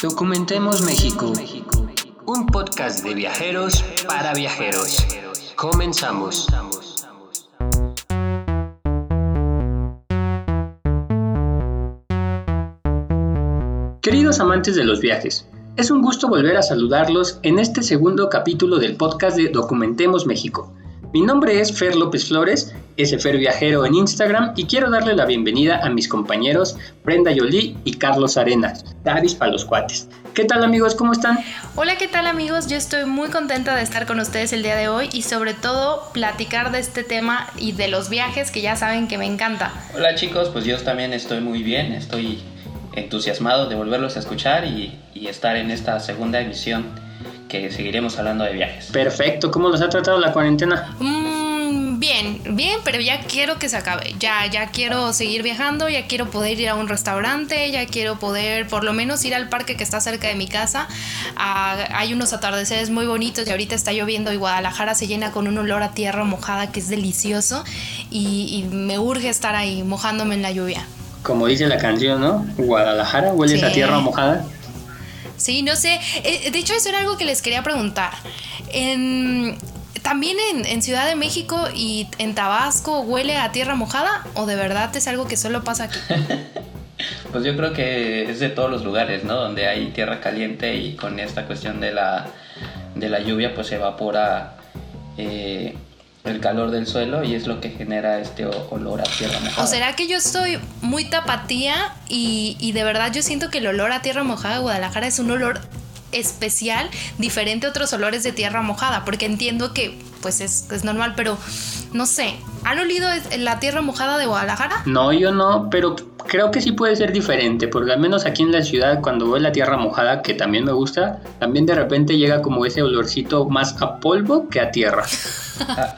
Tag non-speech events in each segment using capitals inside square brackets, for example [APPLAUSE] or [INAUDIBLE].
Documentemos México, un podcast de viajeros para viajeros. Comenzamos. Queridos amantes de los viajes, es un gusto volver a saludarlos en este segundo capítulo del podcast de Documentemos México. Mi nombre es Fer López Flores, Fer Viajero en Instagram y quiero darle la bienvenida a mis compañeros Brenda Yolí y Carlos Arenas, Davis para los cuates. ¿Qué tal amigos? ¿Cómo están? Hola, ¿qué tal amigos? Yo estoy muy contenta de estar con ustedes el día de hoy y sobre todo platicar de este tema y de los viajes que ya saben que me encanta. Hola chicos, pues yo también estoy muy bien, estoy entusiasmado de volverlos a escuchar y, y estar en esta segunda emisión que seguiremos hablando de viajes. Perfecto, ¿cómo nos ha tratado la cuarentena? Mm, bien, bien, pero ya quiero que se acabe. Ya, ya quiero seguir viajando, ya quiero poder ir a un restaurante, ya quiero poder por lo menos ir al parque que está cerca de mi casa. Ah, hay unos atardeceres muy bonitos y ahorita está lloviendo y Guadalajara se llena con un olor a tierra mojada que es delicioso y, me urge estar ahí mojándome en la lluvia. Como dice la canción, ¿no? Guadalajara, huele a tierra mojada. Sí, no sé. Eh, de hecho, eso era algo que les quería preguntar. ¿También en, Ciudad de México y en Tabasco huele a tierra mojada? ¿O de verdad es algo que solo pasa aquí? [LAUGHS] pues yo creo que es de todos los lugares, ¿no? Donde hay tierra caliente y con esta cuestión de la, de la lluvia, pues se evapora eh, el calor del suelo y es lo que genera este olor a tierra mojada. ¿O será que yo estoy muy tapatía y, y de verdad yo siento que el olor a tierra mojada de Guadalajara es un olor especial, diferente a otros olores de tierra mojada? Porque entiendo que pues es, es normal, pero no sé, ¿han olido la tierra mojada de Guadalajara? No, yo no, pero creo que sí puede ser diferente, porque al menos aquí en la ciudad, cuando veo la tierra mojada, que también me gusta, también de repente llega como ese olorcito más a polvo que a tierra.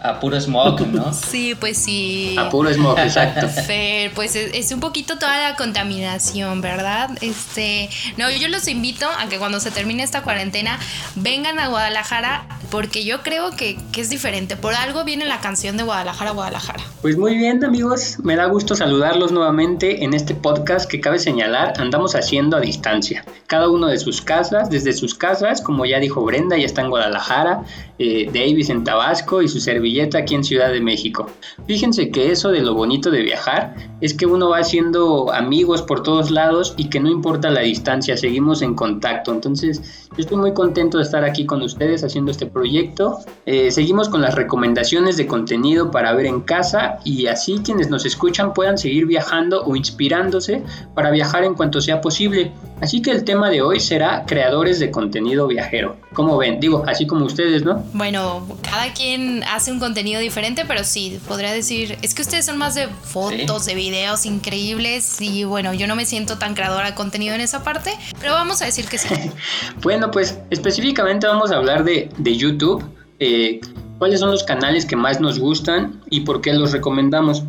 A, puro smog, ¿no? [LAUGHS] Sí, pues sí. A puro smog, exacto. [LAUGHS] Fer, pues es, un poquito toda la contaminación, ¿verdad? Este, no, yo los invito a que cuando se termine esta cuarentena vengan a Guadalajara porque yo creo que, que es diferente. Por algo viene la canción de Guadalajara, Guadalajara. Pues muy bien, amigos, me da gusto saludarlos nuevamente en este podcast que cabe señalar, andamos haciendo a distancia. Cada uno de sus casas, desde sus casas, como ya dijo Brenda, ya está en Guadalajara, eh, Davis en Tabasco y su servilleta aquí en Ciudad de México. Fíjense que eso de lo bonito de viajar es que uno va haciendo amigos por todos lados y que no importa la distancia, seguimos en contacto. Entonces, yo estoy muy contento de estar aquí con ustedes haciendo este proyecto. Eh, seguimos con las recomendaciones de contenido para ver en casa y así quienes nos escuchan puedan seguir viajando o inspirándose para viajar en cuanto sea posible. Así que el tema de hoy será creadores de contenido viajero. ¿Cómo ven? Digo, así como ustedes, ¿no? Bueno, cada quien hace un contenido diferente, pero sí, podría decir, es que ustedes son más de fotos, de videos increíbles y bueno, yo no me siento tan creadora de contenido en esa parte, pero vamos a decir que sí. [LAUGHS] bueno, pues específicamente vamos a hablar de, YouTube. Eh, ¿Cuáles son los canales que más nos gustan y por qué los recomendamos?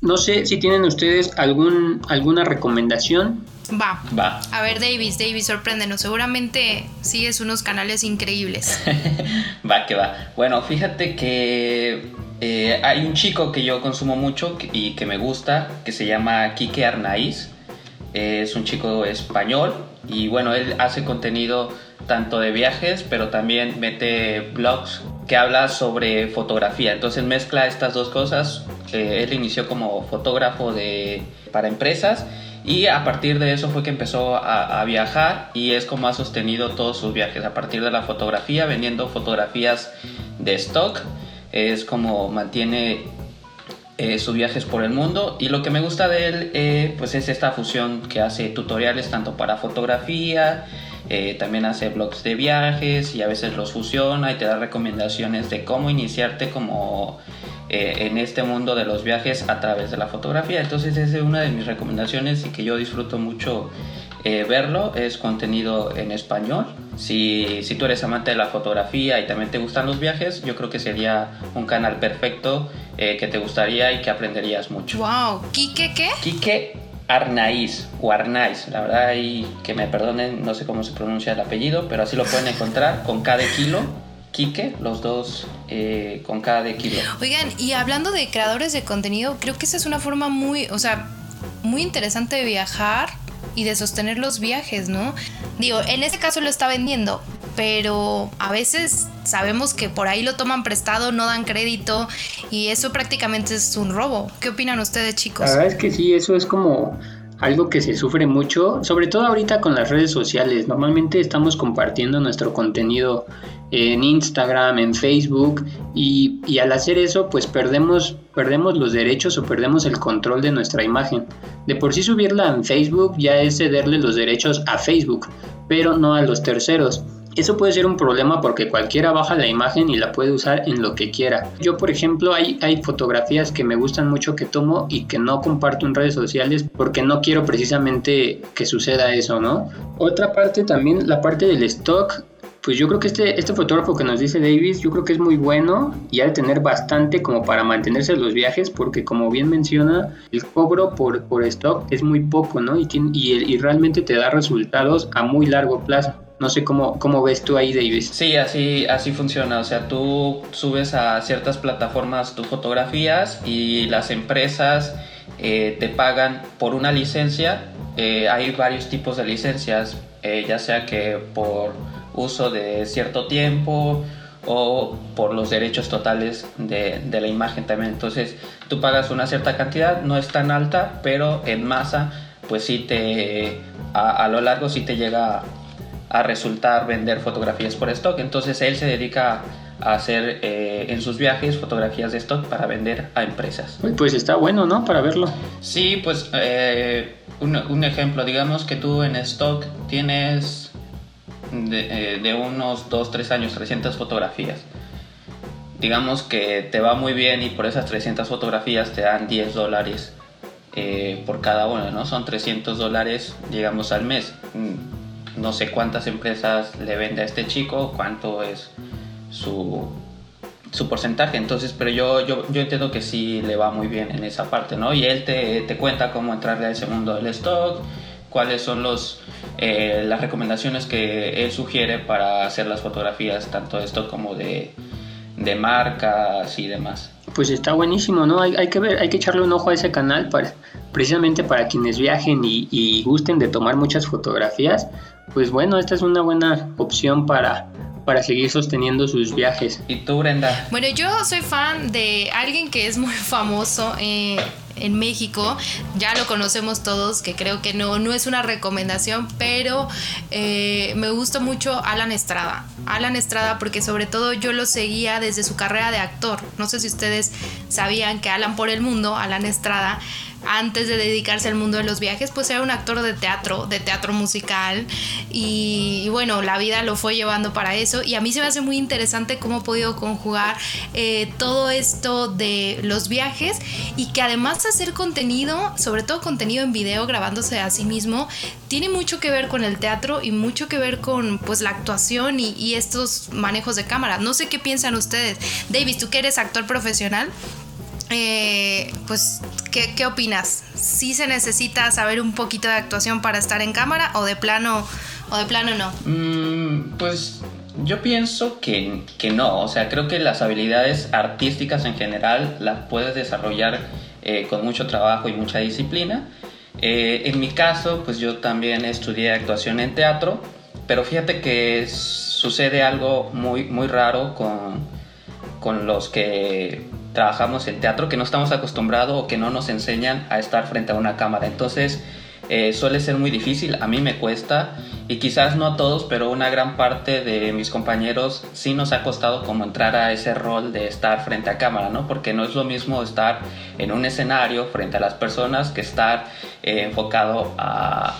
No sé si tienen ustedes algún, alguna recomendación. Va. Va. A ver, Davis, Davis, sorpréndenos. Seguramente sigues unos canales increíbles. [LAUGHS] va, que va. Bueno, fíjate que eh, hay un chico que yo consumo mucho y que me gusta, que se llama Kike Arnaiz. es un chico español y bueno, él hace contenido tanto de viajes, pero también mete blogs que habla sobre fotografía. Entonces mezcla estas dos cosas. Eh, él inició como fotógrafo de, para empresas y a partir de eso fue que empezó a, viajar y es como ha sostenido todos sus viajes. A partir de la fotografía, vendiendo fotografías de stock, es como mantiene eh, sus viajes por el mundo y lo que me gusta de él eh, pues es esta fusión que hace tutoriales tanto para fotografía eh, también hace blogs de viajes y a veces los fusiona y te da recomendaciones de cómo iniciarte como eh, en este mundo de los viajes a través de la fotografía. Entonces esa es una de mis recomendaciones y que yo disfruto mucho eh, verlo. Es contenido en español. Si, si tú eres amante de la fotografía y también te gustan los viajes, yo creo que sería un canal perfecto que te gustaría y que aprenderías mucho. ¡Wow! ¿Kike qué? Arnaiz o Arnaiz, la verdad que me perdonen, no sé cómo se pronuncia el apellido, pero así lo pueden encontrar con cada kilo. Quique, los dos eh, con cada kilo. Oigan, y hablando de creadores de contenido, creo que esa es una forma muy, o sea, muy interesante de viajar y de sostener los viajes, ¿no? Digo, en este caso lo está vendiendo, pero a veces sabemos que por ahí lo toman prestado, no dan crédito y eso prácticamente es un robo. ¿Qué opinan ustedes, chicos? La verdad es que sí, eso es como algo que se sufre mucho, sobre todo ahorita con las redes sociales. Normalmente estamos compartiendo nuestro contenido en Instagram, en Facebook y, al hacer eso pues perdemos, perdemos los derechos o perdemos el control de nuestra imagen. De por sí subirla en Facebook ya es cederle los derechos a Facebook, pero no a los terceros. Eso puede ser un problema porque cualquiera baja la imagen y la puede usar en lo que quiera. Yo, por ejemplo, hay, hay fotografías que me gustan mucho que tomo y que no comparto en redes sociales porque no quiero precisamente que suceda eso, ¿no? Otra parte también, la parte del stock, pues yo creo que este, este fotógrafo que nos dice Davis, yo creo que es muy bueno y ha de tener bastante como para mantenerse los viajes, porque como bien menciona, el cobro por, por stock es muy poco, ¿no? Y, tiene, y, y realmente te da resultados a muy largo plazo. No sé cómo, cómo ves tú ahí, Davis. Sí, así, así funciona. O sea, tú subes a ciertas plataformas tus fotografías y las empresas eh, te pagan por una licencia. Eh, hay varios tipos de licencias, eh, ya sea que por uso de cierto tiempo o por los derechos totales de, de, la imagen también. Entonces tú pagas una cierta cantidad, no es tan alta, pero en masa, pues sí te, a, a lo largo sí te llega a resultar vender fotografías por stock. Entonces él se dedica a hacer eh, en sus viajes fotografías de stock para vender a empresas. Pues está bueno, ¿no? Para verlo. Sí, pues eh, un, un, ejemplo, digamos que tú en stock tienes de, eh, de unos 2, 3 años 300 fotografías. Digamos que te va muy bien y por esas 300 fotografías te dan 10 dólares eh, por cada una, ¿no? Son 300 dólares, digamos, al mes no sé cuántas empresas le vende a este chico, cuánto es su, su porcentaje. Entonces, pero yo, yo, yo entiendo que sí le va muy bien en esa parte, ¿no? Y él te, te cuenta cómo entrarle a ese mundo del stock, cuáles son los, eh, las recomendaciones que él sugiere para hacer las fotografías, tanto de stock como de, de marcas y demás. Pues está buenísimo, ¿no? Hay, hay, que ver, hay que echarle un ojo a ese canal para, precisamente para quienes viajen y, y gusten de tomar muchas fotografías pues bueno, esta es una buena opción para, para seguir sosteniendo sus viajes. ¿Y tú, Brenda? Bueno, yo soy fan de alguien que es muy famoso eh, en México, ya lo conocemos todos, que creo que no, no es una recomendación, pero eh, me gusta mucho Alan Estrada. Alan Estrada porque sobre todo yo lo seguía desde su carrera de actor. No sé si ustedes sabían que Alan por el Mundo, Alan Estrada, antes de dedicarse al mundo de los viajes, pues era un actor de teatro, de teatro musical y, bueno, la vida lo fue llevando para eso y a mí se me hace muy interesante cómo ha podido conjugar eh, todo esto de los viajes y que además de hacer contenido, sobre todo contenido en video grabándose a sí mismo, tiene mucho que ver con el teatro y mucho que ver con pues la actuación y, y estos manejos de cámara. No sé qué piensan ustedes. Davis, tú que eres actor profesional, eh, pues, ¿qué, ¿qué, opinas? ¿Sí se necesita saber un poquito de actuación para estar en cámara o de plano, o de plano no? Mm, pues yo pienso que, que, no, o sea, creo que las habilidades artísticas en general las puedes desarrollar eh, con mucho trabajo y mucha disciplina. Eh, en mi caso, pues yo también estudié actuación en teatro, pero fíjate que sucede algo muy, muy raro con, con los que trabajamos en teatro que no estamos acostumbrados o que no nos enseñan a estar frente a una cámara. Entonces eh, suele ser muy difícil, a mí me cuesta y quizás no a todos, pero una gran parte de mis compañeros sí nos ha costado como entrar a ese rol de estar frente a cámara, ¿no? Porque no es lo mismo estar en un escenario frente a las personas que estar eh, enfocado a,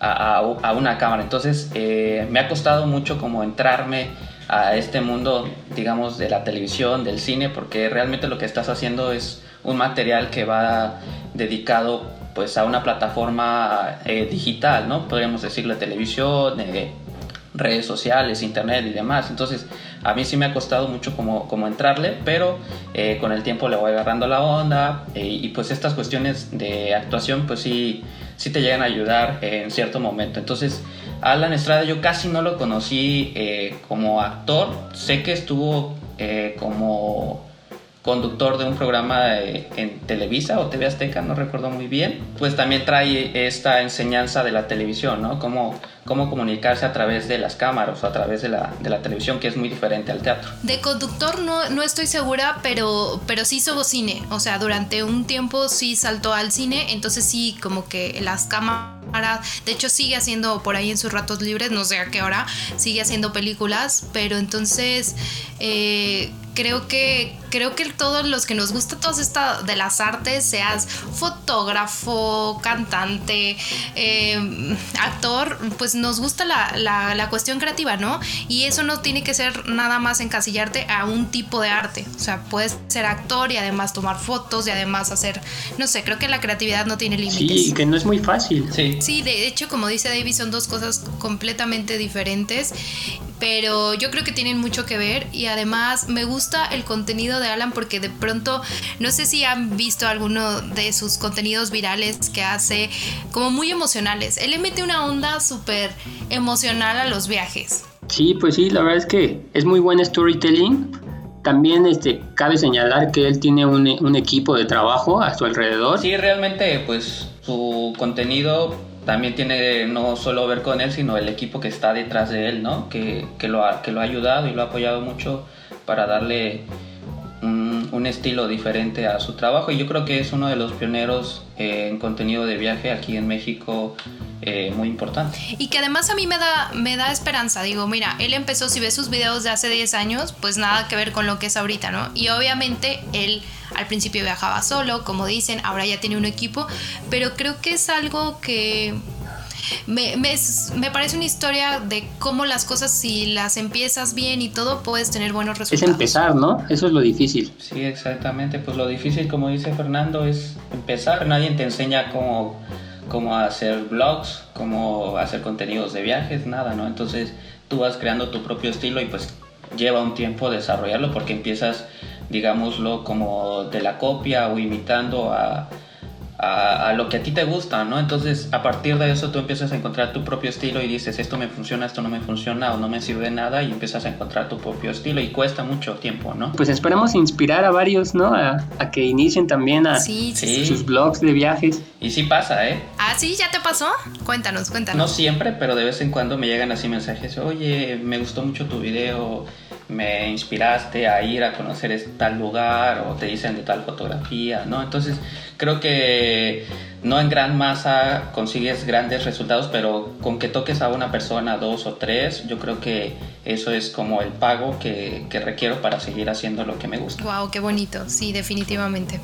a, a, una cámara. Entonces eh, me ha costado mucho como entrarme a este mundo, digamos, de la televisión, del cine, porque realmente lo que estás haciendo es un material que va dedicado pues a una plataforma eh, digital, ¿no? Podríamos decirle televisión, eh, redes sociales, internet y demás. Entonces, a mí sí me ha costado mucho como, como entrarle, pero eh, con el tiempo le voy agarrando la onda eh, y pues estas cuestiones de actuación pues sí, sí te llegan a ayudar en cierto momento. Entonces, Alan Estrada yo casi no lo conocí eh, como actor, sé que estuvo como conductor de un programa en Televisa o TV Azteca, no recuerdo muy bien, pues también trae esta enseñanza de la televisión, ¿no? Cómo, cómo comunicarse a través de las cámaras o a través de la, de la televisión, que es muy diferente al teatro. De conductor no, no estoy segura, pero, pero sí hizo cine, o sea, durante un tiempo sí saltó al cine, entonces sí, como que las cámaras de hecho, sigue haciendo por ahí en sus ratos libres, no sé a qué hora, sigue haciendo películas, pero entonces eh, creo que creo que todos los que nos gusta todo esto de las artes, seas fotógrafo, cantante, eh, actor, pues nos gusta la, la, cuestión creativa, ¿no? Y eso no tiene que ser nada más encasillarte a un tipo de arte. O sea, puedes ser actor y además tomar fotos y además hacer, no sé, creo que la creatividad no tiene límites. Sí, que no es muy fácil. Sí. Sí, de hecho, como dice David, son dos cosas completamente diferentes pero yo creo que tienen mucho que ver y además me gusta el contenido de Alan porque de pronto no sé si han visto alguno de sus contenidos virales que hace como muy emocionales. Él le mete una onda súper emocional a los viajes. Sí, pues sí, la verdad es que es muy buen storytelling. También este, cabe señalar que él tiene un, un equipo de trabajo a su alrededor. Sí, realmente pues su contenido también tiene no solo ver con él, sino el equipo que está detrás de él, ¿no? Que, que, lo, ha, que lo ha ayudado y lo ha apoyado mucho para darle un, estilo diferente a su trabajo. Y yo creo que es uno de los pioneros eh, en contenido de viaje aquí en México. Eh, muy importante. Y que además a mí me da, me da esperanza. Digo, mira, él empezó, si ves sus videos de hace 10 años, pues nada que ver con lo que es ahorita, ¿no? Y obviamente él al principio viajaba solo, como dicen, ahora ya tiene un equipo, pero creo que es algo que me, me, parece una historia de cómo las cosas, si las empiezas bien y todo, puedes tener buenos resultados. Es empezar, ¿no? Eso es lo difícil. Sí, exactamente. Pues lo difícil, como dice Fernando, es empezar. Nadie te enseña cómo, cómo hacer blogs, cómo hacer contenidos de viajes, nada, ¿no? Entonces tú vas creando tu propio estilo y pues lleva un tiempo desarrollarlo porque empiezas digámoslo, como de la copia o imitando a, a, lo que a ti te gusta, ¿no? Entonces, a partir de eso tú empiezas a encontrar tu propio estilo y dices, esto me funciona, esto no me funciona o no me sirve de nada y empiezas a encontrar tu propio estilo y cuesta mucho tiempo, ¿no? Pues esperamos inspirar a varios, ¿no? A, que inicien también a sus blogs de viajes. Y sí pasa, ¿eh? Ah, sí, ¿ya te pasó? Cuéntanos, cuéntanos. No siempre, pero de vez en cuando me llegan así mensajes, oye, me gustó mucho tu video me inspiraste a ir a conocer tal lugar o te dicen de tal fotografía, ¿no? Entonces creo que no en gran masa consigues grandes resultados, pero con que toques a una persona, dos o tres, yo creo que eso es como el pago que, que requiero para seguir haciendo lo que me gusta. Wow, qué bonito, sí, definitivamente.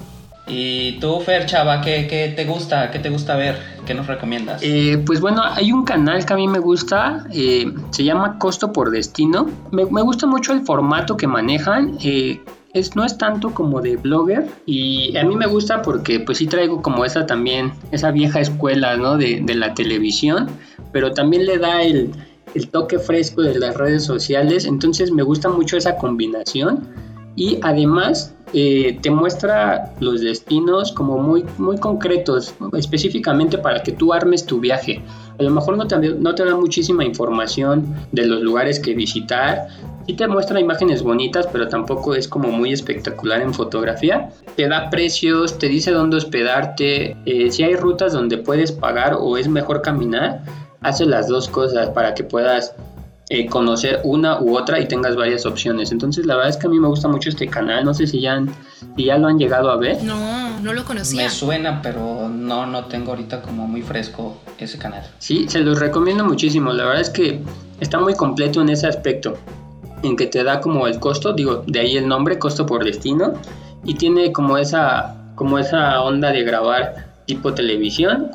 ¿Y tú, Fer, chava, qué, te gusta? ¿Qué te gusta ver? ¿Qué nos recomiendas? Eh, pues bueno, hay un canal que a mí me gusta, eh, se llama Costo por Destino. Me, gusta mucho el formato que manejan. Eh, es, no es tanto como de blogger y a mí me gusta porque pues sí traigo como esa también, esa vieja escuela, ¿no? De, de la televisión, pero también le da el, el toque fresco de las redes sociales, entonces me gusta mucho esa combinación y además eh, te muestra los destinos como muy, muy concretos, específicamente para que tú armes tu viaje. A lo mejor no te, no te da muchísima información de los lugares que visitar, sí te muestra imágenes bonitas, pero tampoco es como muy espectacular en fotografía. Te da precios, te dice dónde hospedarte, eh, si hay rutas donde puedes pagar o es mejor caminar, hace las dos cosas para que puedas eh, conocer una u otra y tengas varias opciones. Entonces la verdad es que a mí me gusta mucho este canal. No sé si ya, ya lo han llegado a ver. No, no lo conocía. Me suena, pero no, no tengo ahorita como muy fresco ese canal. Sí, se los recomiendo muchísimo. La verdad es que está muy completo en ese aspecto. En que te da como el costo, digo, de ahí el nombre, costo por destino. Y tiene como esa, como esa onda de grabar tipo televisión,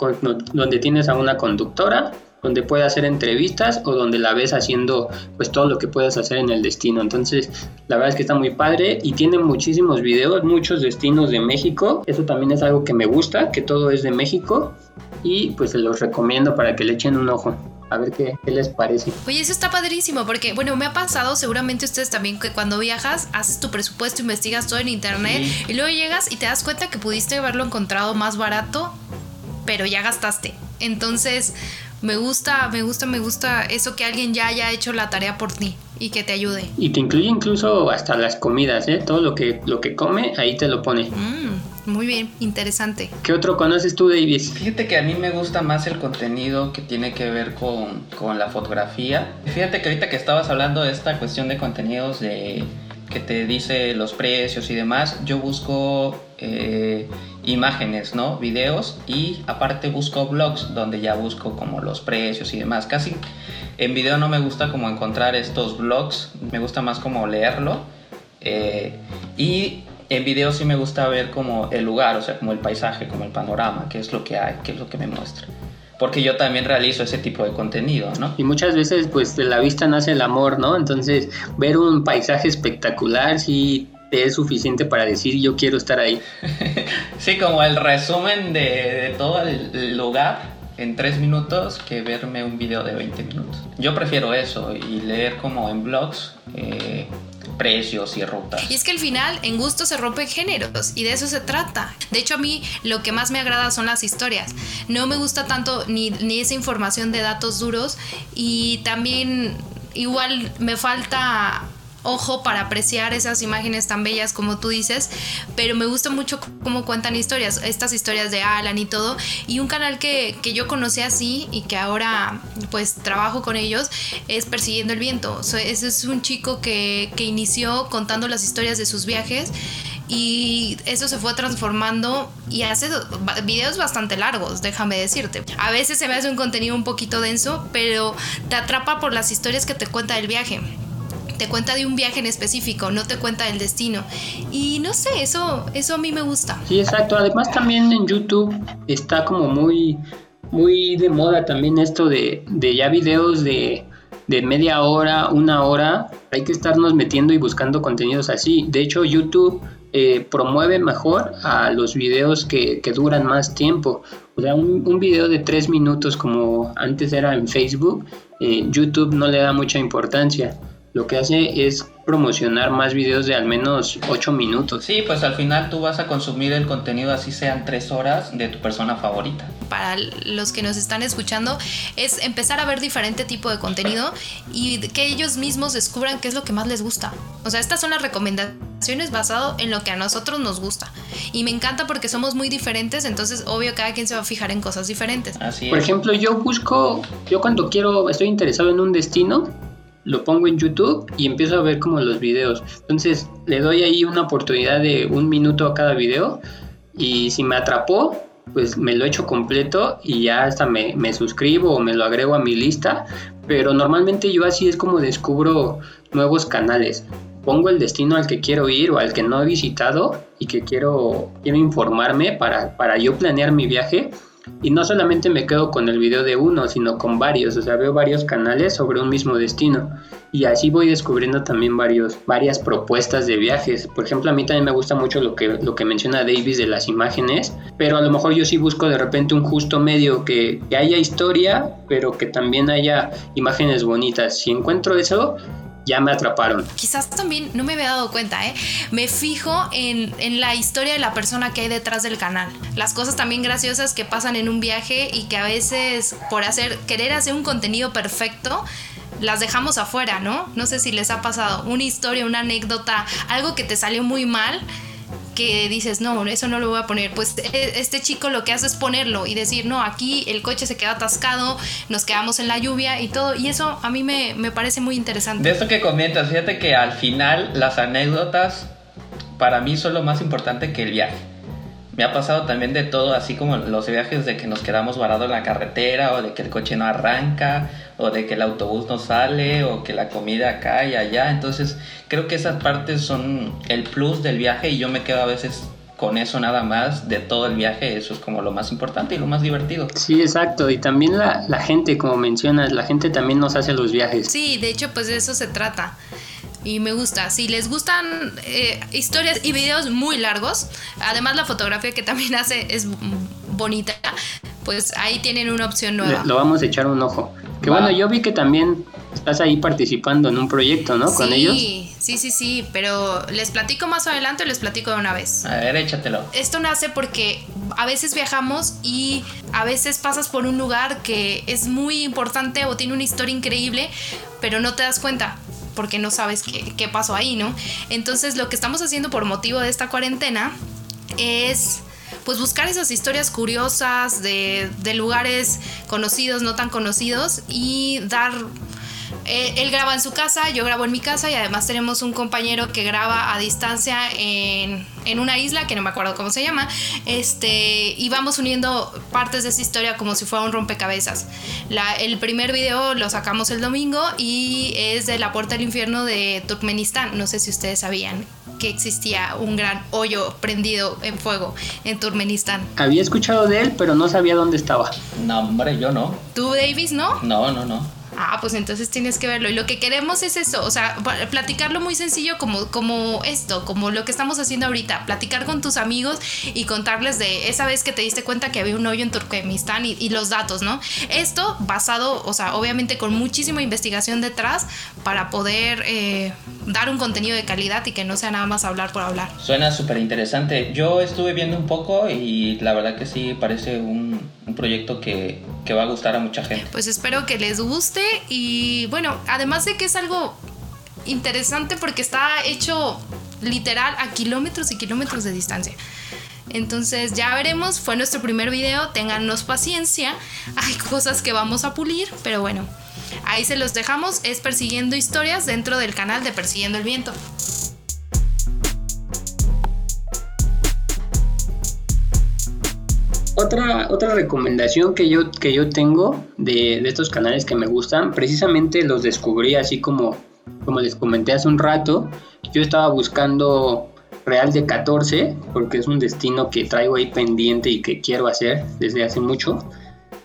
donde tienes a una conductora donde puede hacer entrevistas o donde la ves haciendo pues todo lo que puedas hacer en el destino. Entonces, la verdad es que está muy padre y tiene muchísimos videos, muchos destinos de México. Eso también es algo que me gusta, que todo es de México y pues se los recomiendo para que le echen un ojo. A ver qué, les parece. Oye, eso está padrísimo porque, bueno, me ha pasado, seguramente ustedes también, que cuando viajas, haces tu presupuesto, investigas todo en internet y luego llegas y te das cuenta que pudiste haberlo encontrado más barato, pero ya gastaste. Entonces, me gusta, me gusta, me gusta eso que alguien ya haya hecho la tarea por ti. y que te ayude. Y te incluye incluso hasta las comidas, ¿eh? Todo lo que, lo que come, ahí te lo pone. Mm, muy bien, interesante. ¿Qué otro conoces tú, Davis? Fíjate que a mí me gusta más el contenido que tiene que ver con, con la fotografía. Fíjate que ahorita que estabas hablando de esta cuestión de contenidos de que te dice los precios y demás, yo busco eh, imágenes, ¿no? Videos y aparte busco blogs donde ya busco como los precios y demás. Casi en video no me gusta como encontrar estos blogs, me gusta más como leerlo. Eh, y en video sí me gusta ver como el lugar, o sea, como el paisaje, como el panorama, qué es lo que hay, qué es lo que me muestra porque yo también realizo ese tipo de contenido, ¿no? Y muchas veces pues de la vista nace el amor, ¿no? Entonces ver un paisaje espectacular sí es suficiente para decir yo quiero estar ahí. [LAUGHS] sí, como el resumen de, todo el lugar en tres minutos que verme un video de 20 minutos. Yo prefiero eso y leer como en blogs. Eh, precios y rutas. Y es que al final en gusto se rompen géneros y de eso se trata. De hecho a mí lo que más me agrada son las historias. No me gusta tanto ni, ni esa información de datos duros y también igual me falta ojo para apreciar esas imágenes tan bellas como tú dices, pero me gusta mucho cómo cuentan historias, estas historias de Alan y todo, y un canal que, yo conocí así y que ahora pues trabajo con ellos es Persiguiendo el Viento. ese es un chico que, que inició contando las historias de sus viajes y eso se fue transformando y hace videos bastante largos, déjame decirte. A veces se me hace un contenido un poquito denso, pero te atrapa por las historias que te cuenta el viaje te cuenta de un viaje en específico, no te cuenta del destino. Y no sé, eso, eso a mí me gusta. Sí, exacto. Además también en YouTube está como muy, muy de moda también esto de, de ya videos de, de media hora, una hora. Hay que estarnos metiendo y buscando contenidos así. De hecho, YouTube eh, promueve mejor a los videos que, que, duran más tiempo. O sea, un, video de tres minutos como antes era en Facebook, eh, YouTube no le da mucha importancia lo que hace es promocionar más videos de al menos 8 minutos. Sí, pues al final tú vas a consumir el contenido así sean 3 horas de tu persona favorita. Para los que nos están escuchando es empezar a ver diferente tipo de contenido y que ellos mismos descubran qué es lo que más les gusta. O sea, estas son las recomendaciones basado en lo que a nosotros nos gusta. Y me encanta porque somos muy diferentes, entonces obvio cada quien se va a fijar en cosas diferentes. Así Por ejemplo, yo busco, yo cuando quiero, estoy interesado en un destino, lo pongo en YouTube y empiezo a ver como los videos. Entonces le doy ahí una oportunidad de un minuto a cada video y si me atrapó, pues me lo echo completo y ya hasta me, me suscribo o me lo agrego a mi lista. Pero normalmente yo así es como descubro nuevos canales. Pongo el destino al que quiero ir o al que no he visitado y que quiero, quiero informarme para, para yo planear mi viaje y no solamente me quedo con el video de uno, sino con varios, o sea, veo varios canales sobre un mismo destino. Y así voy descubriendo también varios, varias propuestas de viajes. Por ejemplo, a mí también me gusta mucho lo que, lo que menciona Davis de las imágenes, pero a lo mejor yo sí busco de repente un justo medio que, que haya historia, pero que también haya imágenes bonitas. Si encuentro eso, ya me atraparon. Quizás también, no me había dado cuenta, ¿eh? Me fijo en, en, la historia de la persona que hay detrás del canal. Las cosas también graciosas que pasan en un viaje y que a veces por hacer, querer hacer un contenido perfecto, las dejamos afuera, ¿no? No sé si les ha pasado una historia, una anécdota, algo que te salió muy mal que dices, no, eso no lo voy a poner. Pues e, este chico lo que hace es ponerlo y decir, no, aquí el coche se queda atascado, nos quedamos en la lluvia y todo. Y eso a mí me, me parece muy interesante. De esto que comentas, fíjate que al final las anécdotas para mí son lo más importante que el viaje. Me ha pasado también de todo, así como los viajes de que nos quedamos varados en la carretera o de que el coche no arranca o de que el autobús no sale o que la comida cae allá. Entonces creo que esas partes son el plus del viaje y yo me quedo a veces con eso nada más de todo el viaje, eso es como lo más importante y lo más divertido. Sí, exacto, y también la, la gente, como mencionas, la gente también nos hace los viajes. Sí, de hecho pues de eso se trata y me gusta. Si les gustan eh, historias y videos muy largos, además la fotografía que también [LAUGHS] hace es bonita, pues ahí tienen una opción nueva. Lo vamos a echar un ojo. Que bueno, yo vi que también estás ahí participando en un proyecto, ¿no? Con ellos. Sí, sí, sí, pero les platico más adelante o les platico de una vez. A ver, échatelo. Esto nace porque a veces viajamos y a veces pasas por un lugar que es muy importante o tiene una historia increíble, pero no te das cuenta porque no sabes qué, qué pasó ahí, ¿no? Entonces lo que estamos haciendo por motivo de esta cuarentena es pues buscar esas historias curiosas de, de, lugares conocidos, no tan conocidos y dar eh, él graba en su casa, yo grabo en mi casa y además tenemos un compañero que graba a distancia en, en, una isla que no me acuerdo cómo se llama. Este, y vamos uniendo partes de esa historia como si fuera un rompecabezas. La, el primer video lo sacamos el domingo y es de la puerta del infierno de Turkmenistán. No sé si ustedes sabían que existía un gran hoyo prendido en fuego en Turkmenistán. Había escuchado de él, pero no sabía dónde estaba. No, hombre, yo no. ¿Tú, Davis, no? No, no, no. Ah, pues entonces tienes que verlo. Y lo que queremos es eso, o sea, platicarlo muy sencillo como, como esto, como lo que estamos haciendo ahorita, platicar con tus amigos y contarles de esa vez que te diste cuenta que había un hoyo en Turkmenistán y, los datos, ¿no? Esto basado, o sea, obviamente con muchísima investigación detrás para poder eh, dar un contenido de calidad y que no sea nada más hablar por hablar. Suena súper interesante. Yo estuve viendo un poco y la verdad que sí parece un proyecto que, que va a gustar a mucha gente. Pues espero que les guste y bueno, además de que es algo interesante porque está hecho literal a kilómetros y kilómetros de distancia. Entonces ya veremos, fue nuestro primer video, téngannos paciencia, hay cosas que vamos a pulir, pero bueno, ahí se los dejamos, es Persiguiendo Historias dentro del canal de Persiguiendo el Viento. Otra, otra recomendación que yo, que yo tengo de, de, estos canales que me gustan, precisamente los descubrí así como, como les comenté hace un rato. Yo estaba buscando Real de 14 porque es un destino que traigo ahí pendiente y que quiero hacer desde hace mucho.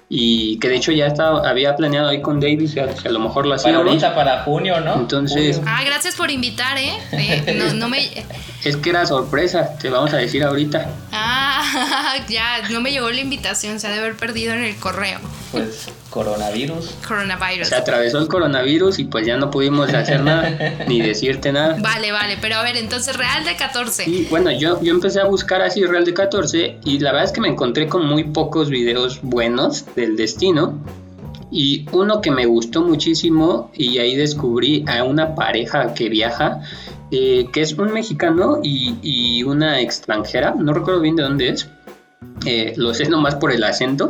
Y que de hecho ya estaba, había planeado ahí con Davis, que a lo mejor lo hacíamos. Para ahorita, para junio, ¿no? Entonces... Ah, gracias por invitar, ¿eh? eh no, no me... [LAUGHS] Es que era sorpresa, te vamos a decir ahorita. Ah, [LAUGHS] ya, no me llegó la invitación, se ha de haber perdido en el correo. Pues coronavirus. Coronavirus. Se atravesó el coronavirus y pues ya no pudimos hacer nada, [LAUGHS] ni decirte nada. Vale, vale, pero a ver, entonces Real de 14. Sí, bueno, yo, yo empecé a buscar así Real de 14 y la verdad es que me encontré con muy pocos videos buenos del destino. Y uno que me gustó muchísimo y ahí descubrí a una pareja que viaja, eh, que es un mexicano y, y, una extranjera, no recuerdo bien de dónde es, eh, lo sé nomás por el acento,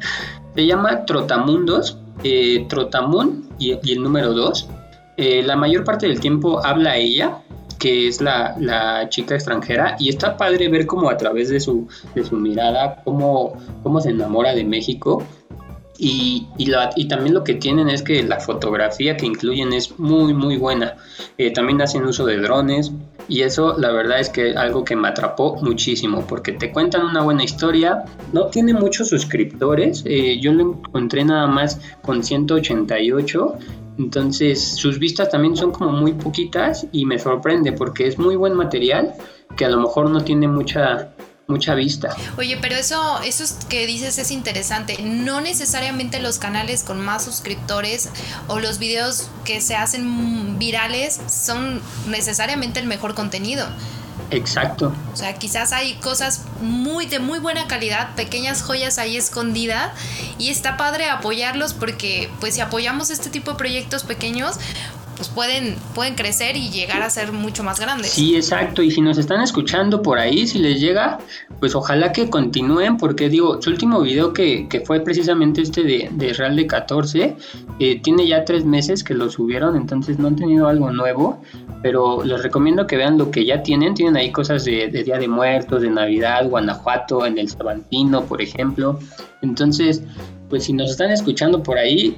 [LAUGHS] se llama Trotamundos, eh, y, el número 2. Eh, la mayor parte del tiempo habla ella, que es la, la, chica extranjera, y está padre ver cómo a través de su, de su mirada, cómo, cómo se enamora de México y, y, también lo que tienen es que la fotografía que incluyen es muy muy buena. Eh, también hacen uso de drones y eso la verdad es que es algo que me atrapó muchísimo porque te cuentan una buena historia. No tiene muchos suscriptores, eh, yo lo encontré nada más con 188. Entonces sus vistas también son como muy poquitas y me sorprende porque es muy buen material que a lo mejor no tiene mucha mucha vista. Oye, pero eso, eso que dices es interesante. No necesariamente los canales con más suscriptores o los videos que se hacen virales son necesariamente el mejor contenido. Exacto. O sea, quizás hay cosas muy de muy buena calidad, pequeñas joyas ahí escondidas y está padre apoyarlos porque pues si apoyamos este tipo de proyectos pequeños, pues pueden, pueden crecer y llegar a ser mucho más grandes. Sí, exacto. Y si nos están escuchando por ahí, si les llega, pues ojalá que continúen, porque digo, su último video que, que fue precisamente este de, de Real de 14, eh, tiene ya tres meses que lo subieron, entonces no han tenido algo nuevo, pero les recomiendo que vean lo que ya tienen. Tienen ahí cosas de, de Día de Muertos, de Navidad, Guanajuato, en el Cervantino, por ejemplo. Entonces, pues si nos están escuchando por ahí,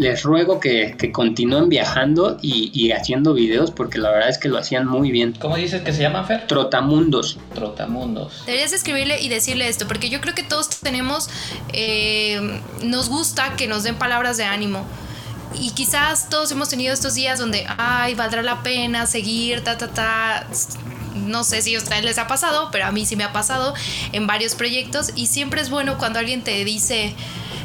les ruego que, que continúen viajando y, y, haciendo videos porque la verdad es que lo hacían muy bien. ¿Cómo dices que se llama Fer? Trotamundos. Trotamundos. Deberías escribirle y decirle esto porque yo creo que todos tenemos, eh, nos gusta que nos den palabras de ánimo. Y quizás todos hemos tenido estos días donde, ay, valdrá la pena seguir, ta, ta, ta. No sé si a ustedes les ha pasado, pero a mí sí me ha pasado en varios proyectos. Y siempre es bueno cuando alguien te dice,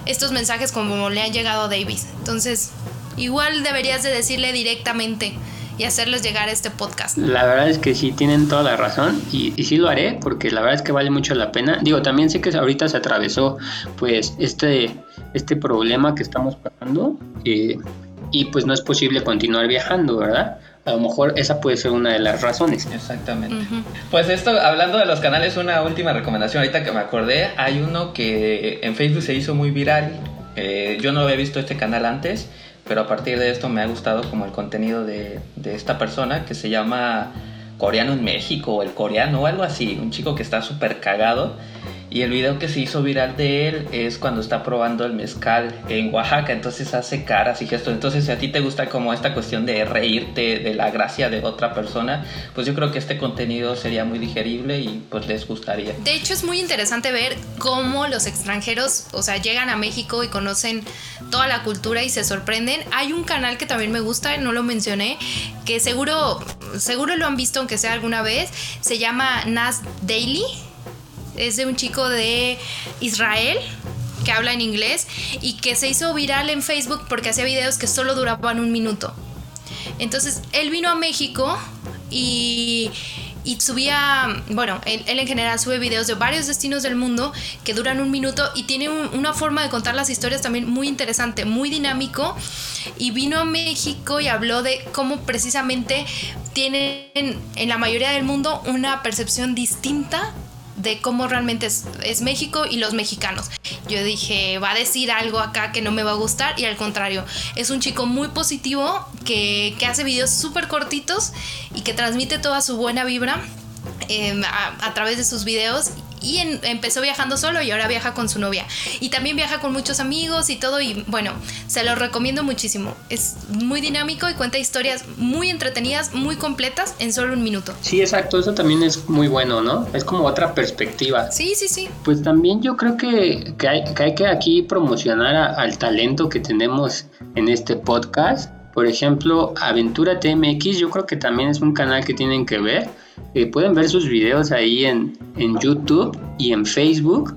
estos mensajes como le han llegado a Davis. Entonces, igual deberías de decirle directamente y hacerles llegar este podcast. La verdad es que sí tienen toda la razón y, sí lo haré porque la verdad es que vale mucho la pena. Digo, también sé que ahorita se atravesó pues este, este problema que estamos pasando. Eh, y pues no es posible continuar viajando, ¿verdad? A lo mejor esa puede ser una de las razones. Exactamente. Pues esto, hablando de los canales, una última recomendación, ahorita que me acordé, hay uno que en Facebook se hizo muy viral. Eh, yo no había visto este canal antes, pero a partir de esto me ha gustado como el contenido de, de esta persona que se llama Coreano en México o el coreano o algo así, un chico que está súper cagado y el video que se hizo viral de él es cuando está probando el mezcal en Oaxaca, entonces hace caras y gestos. Entonces, si a ti te gusta como esta cuestión de reírte de la gracia de otra persona, pues yo creo que este contenido sería muy digerible y pues les gustaría. De hecho, es muy interesante ver cómo los extranjeros, o sea, llegan a México y conocen toda la cultura y se sorprenden. Hay un canal que también me gusta, no lo mencioné, que seguro, seguro lo han visto aunque sea alguna vez, se llama Nas Daily es de un chico de Israel que habla en inglés y que se hizo viral en Facebook porque hacía videos que solo duraban un minuto. Entonces, él vino a México y, subía, bueno, él, en general sube videos de varios destinos del mundo que duran un minuto y tiene una forma de contar las historias también muy interesante, muy dinámico. Y vino a México y habló de cómo precisamente tienen en la mayoría del mundo una percepción distinta de cómo realmente es, México y los mexicanos. Yo dije, va a decir algo acá que no me va a gustar y al contrario, es un chico muy positivo que, que hace videos súper cortitos y que transmite toda su buena vibra a, a, través de sus videos y empezó viajando solo y ahora viaja con su novia. Y también viaja con muchos amigos y todo y bueno, se lo recomiendo muchísimo. Es muy dinámico y cuenta historias muy entretenidas, muy completas en solo un minuto. Sí, exacto, eso también es muy bueno, ¿no? Es como otra perspectiva. Sí, sí, sí. Pues también yo creo que, que, hay, que aquí promocionar al talento que tenemos en este podcast. Por ejemplo, Aventura TMX, yo creo que también es un canal que tienen que ver eh, pueden ver sus videos ahí en, en YouTube y en Facebook.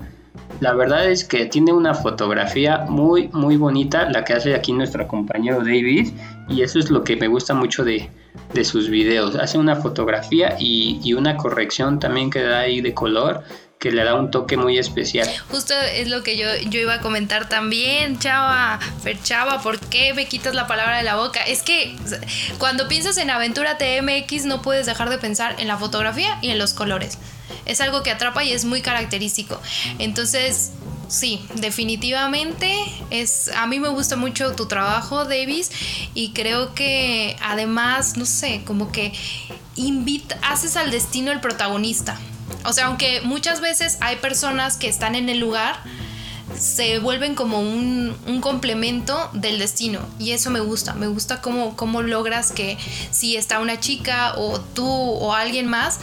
La verdad es que tiene una fotografía muy, muy bonita, la que hace aquí nuestro compañero David, y eso es lo que me gusta mucho de, de sus videos. Hace una fotografía y, y, una corrección también que da ahí de color que le da un toque muy especial. Justo es lo que yo, yo iba a comentar también, Chava, Fer Chava, ¿por qué me quitas la palabra de la boca? Es que cuando piensas en Aventura TMX no puedes dejar de pensar en la fotografía y en los colores. Es algo que atrapa y es muy característico. Entonces, sí, definitivamente es a mí me gusta mucho tu trabajo, Davis, y creo que además, no sé, como que invita, haces al destino el protagonista. O sea, aunque muchas veces hay personas que están en el lugar, se vuelven como un, complemento del destino. Y eso me gusta. Me gusta cómo, cómo logras que si está una chica o tú o alguien más,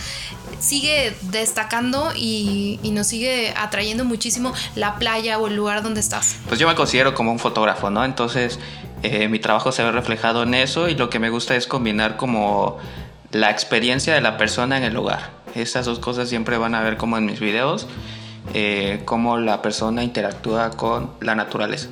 sigue destacando y, nos sigue atrayendo muchísimo la playa o el lugar donde estás. Pues yo me considero como un fotógrafo, ¿no? Entonces eh, mi trabajo se ve reflejado en eso y lo que me gusta es combinar como la experiencia de la persona en el lugar. Esas dos cosas siempre van a ver como en mis videos, eh, cómo la persona interactúa con la naturaleza.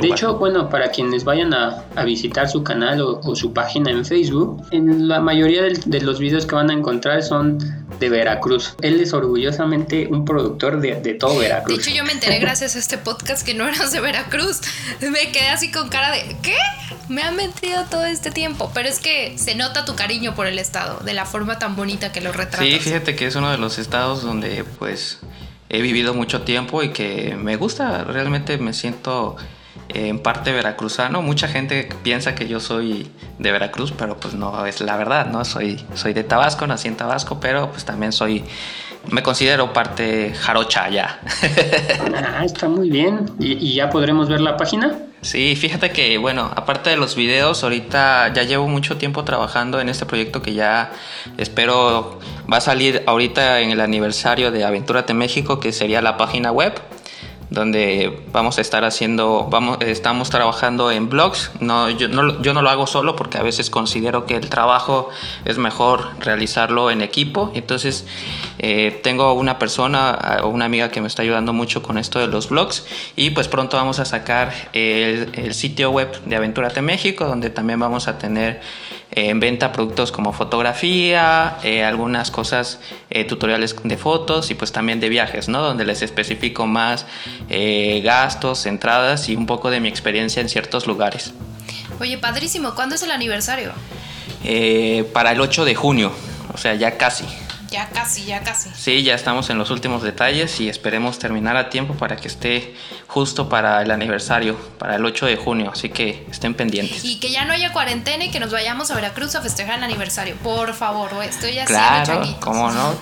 De hecho, bueno, para quienes vayan a, visitar su canal o, su página en Facebook, en la mayoría de, los videos que van a encontrar son de Veracruz. Él es orgullosamente un productor de, de, todo Veracruz. De hecho, yo me enteré [LAUGHS] gracias a este podcast que no eras de Veracruz. Me quedé así con cara de, ¿qué? Me han metido todo este tiempo. Pero es que se nota tu cariño por el estado, de la forma tan bonita que lo retratas. Sí, fíjate que es uno de los estados donde pues he vivido mucho tiempo y que me gusta, realmente me siento en parte veracruzano. Mucha gente piensa que yo soy de Veracruz, pero pues no es la verdad, ¿no? Soy, soy de Tabasco, nací en Tabasco, pero pues también soy, me considero parte jarocha ya. [LAUGHS] ah, está muy bien. ¿Y, ya podremos ver la página? Sí, fíjate que, bueno, aparte de los videos, ahorita ya llevo mucho tiempo trabajando en este proyecto que ya espero va a salir ahorita en el aniversario de Aventúrate México, que sería la página web donde vamos a estar haciendo, vamos, estamos trabajando en blogs. No yo, no, yo no lo hago solo porque a veces considero que el trabajo es mejor realizarlo en equipo. Entonces eh, tengo una persona o una amiga que me está ayudando mucho con esto de los blogs y pues pronto vamos a sacar el, sitio web de Aventúrate México, donde también vamos a tener en venta productos como fotografía, eh, algunas cosas, eh, tutoriales de fotos y pues también de viajes, ¿no? Donde les especifico más eh, gastos, entradas y un poco de mi experiencia en ciertos lugares. Oye, padrísimo, ¿cuándo es el aniversario? Eh, para el 8 de junio, o sea, ya casi. Ya casi, ya casi. Sí, ya estamos en los últimos detalles y esperemos terminar a tiempo para que esté justo para el aniversario, para el 8 de junio, así que estén pendientes. Y que ya no haya cuarentena y que nos vayamos a Veracruz a festejar el aniversario, por favor, estoy haciendo Claro, ¿cómo no?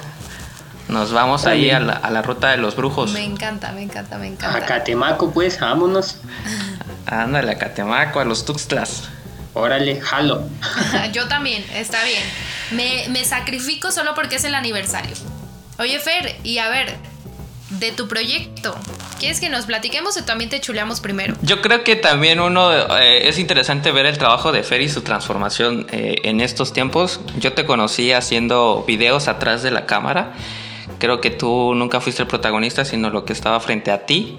Nos vamos ahí a la, a la, ruta de los brujos. Me encanta, me encanta, me encanta. A Catemaco, pues, vámonos. Ándale, a Catemaco, a los Tuxtlas. Órale, jalo. [LAUGHS] Yo también, está bien. Me, me sacrifico solo porque es el aniversario. Oye, Fer, y a ver, de tu proyecto. ¿Quieres que nos platiquemos o también te chuleamos primero? Yo creo que también uno eh, es interesante ver el trabajo de Fer y su transformación eh, en estos tiempos. Yo te conocí haciendo videos atrás de la cámara. Creo que tú nunca fuiste el protagonista, sino lo que estaba frente a ti.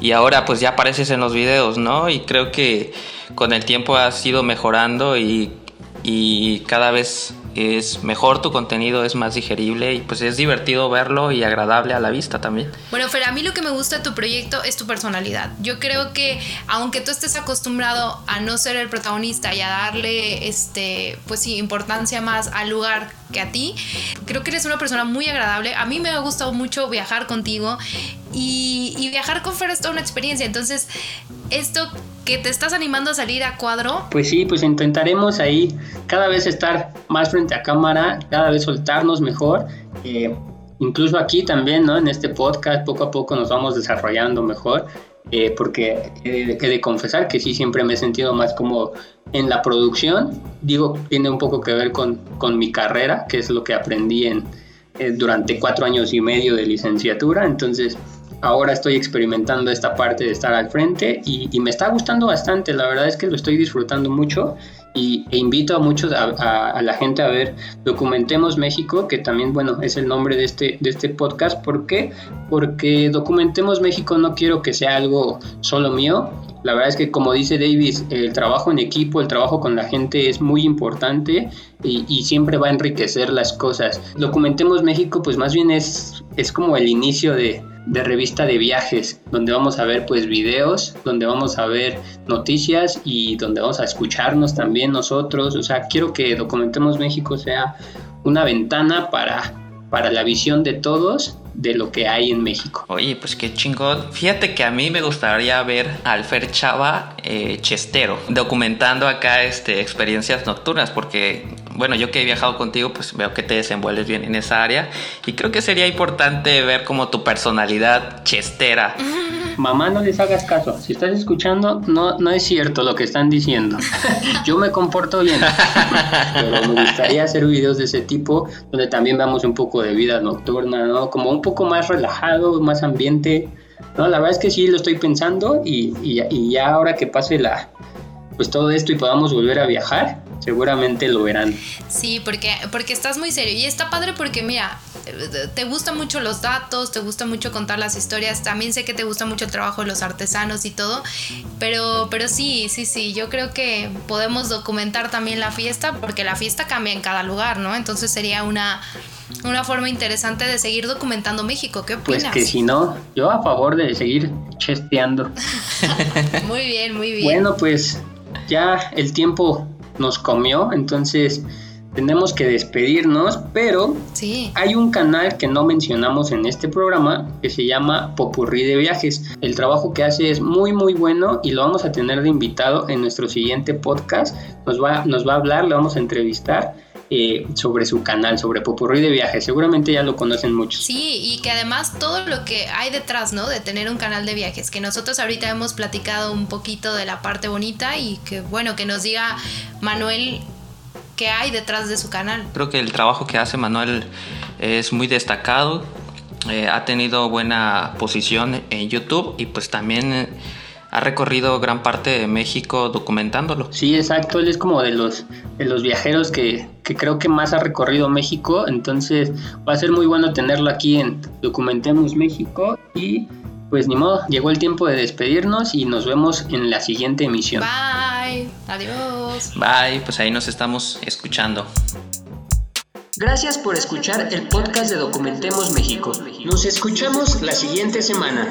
Y ahora pues ya apareces en los videos, ¿no? Y creo que con el tiempo has ido mejorando y, y cada vez es mejor tu contenido, es más digerible y pues es divertido verlo y agradable a la vista también. Bueno, Fer, a mí lo que me gusta de tu proyecto es tu personalidad. Yo creo que aunque tú estés acostumbrado a no ser el protagonista y a darle este, pues sí, importancia más al lugar que a ti, creo que eres una persona muy agradable. A mí me ha gustado mucho viajar contigo y, viajar con Fer es toda una experiencia. Entonces, esto que te estás animando a salir a cuadro. Pues sí, pues intentaremos ahí cada vez estar más frente a cámara, cada vez soltarnos mejor. Eh, incluso aquí también, ¿no? En este podcast, poco a poco nos vamos desarrollando mejor. Eh, porque he de confesar que sí siempre me he sentido más como en la producción. Digo, tiene un poco que ver con, con mi carrera, que es lo que aprendí en, eh, durante cuatro años y medio de licenciatura. Entonces, ahora estoy experimentando esta parte de estar al frente y, y, me está gustando bastante, la verdad es que lo estoy disfrutando mucho y, e invito a muchos, a, la gente a ver Documentemos México, que también, bueno, es el nombre de este, de este podcast. ¿Por qué? Porque Documentemos México no quiero que sea algo solo mío. La verdad es que como dice Davis, el trabajo en equipo, el trabajo con la gente es muy importante y, y siempre va a enriquecer las cosas. Documentemos México, pues más bien es, es como el inicio de, de revista de viajes, donde vamos a ver pues videos, donde vamos a ver noticias y donde vamos a escucharnos también nosotros. O sea, quiero que Documentemos México sea una ventana para, para la visión de todos de lo que hay en México. Oye, pues qué chingón. Fíjate que a mí me gustaría ver a Alfer Chava eh, Chestero documentando acá este, experiencias nocturnas, porque bueno, yo que he viajado contigo, pues veo que te desenvuelves bien en esa área y creo que sería importante ver como tu personalidad chestera. Mamá, no les hagas caso. Si estás escuchando, no, no es cierto lo que están diciendo. yo me comporto bien. Pero me gustaría hacer videos de ese tipo, donde también veamos un poco de vida nocturna, ¿no? Como un poco más relajado, más ambiente. No, la verdad es que sí lo estoy pensando y, y, y ya ahora que pase la, pues todo esto y podamos volver a viajar, seguramente lo verán. Sí, porque, porque estás muy serio. Y está padre porque, mira, te gustan mucho los datos, te gusta mucho contar las historias. También sé que te gusta mucho el trabajo de los artesanos y todo. Pero, pero sí, sí, sí. Yo creo que podemos documentar también la fiesta porque la fiesta cambia en cada lugar, ¿no? Entonces sería una, una forma interesante de seguir documentando México. ¿Qué opinas? Pues que si no, yo a favor de seguir chesteando. [LAUGHS] muy bien, muy bien. Bueno, pues ya el tiempo nos comió, entonces tenemos que despedirnos, pero sí. hay un canal que no mencionamos en este programa que se llama Popurrí de Viajes. El trabajo que hace es muy muy bueno y lo vamos a tener de invitado en nuestro siguiente podcast. Nos va, nos va a hablar, le vamos a entrevistar. Eh, sobre su canal, sobre Popurrí de Viajes. Seguramente ya lo conocen muchos. Sí, y que además todo lo que hay detrás, ¿no? De tener un canal de viajes, que nosotros ahorita hemos platicado un poquito de la parte bonita y que, bueno, que nos diga Manuel qué hay detrás de su canal. Creo que el trabajo que hace Manuel es muy destacado, eh, ha tenido buena posición en YouTube y pues también... Ha recorrido gran parte de México documentándolo. Sí, exacto, él es como de los, de los viajeros que, que, creo que más ha recorrido México, entonces va a ser muy bueno tenerlo aquí en Documentemos México y pues ni modo, llegó el tiempo de despedirnos y nos vemos en la siguiente emisión. Bye, adiós. Bye, pues ahí nos estamos escuchando. Gracias por escuchar el podcast de Documentemos México. Nos escuchamos la siguiente semana.